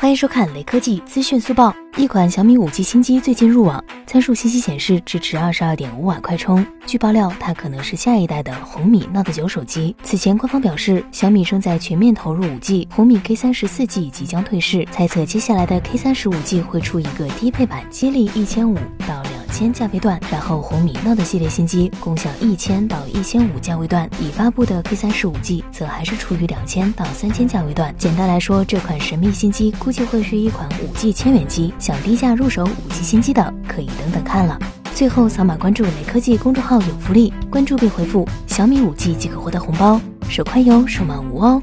欢迎收看雷科技资讯速报。一款小米五 G 新机最近入网，参数信息显示支持二十二点五瓦快充。据爆料，它可能是下一代的红米 Note 九手机。此前官方表示，小米正在全面投入五 G，红米 K 三十四 G 即将退市，猜测接下来的 K 三十五 G 会出一个低配版，激励一千五到千价位段。然后红米 Note 系列新机共享一千到一千五价位段，已发布的 K 三十五 G 则还是处于两千到三千价位段。简单来说，这款神秘新机估计会是一款五 G 千元机，想低价入手五 G 新机的可以等等看了。最后扫码关注雷科技公众号有福利，关注并回复小米五 G 即可获得红包，手快有，手慢无哦。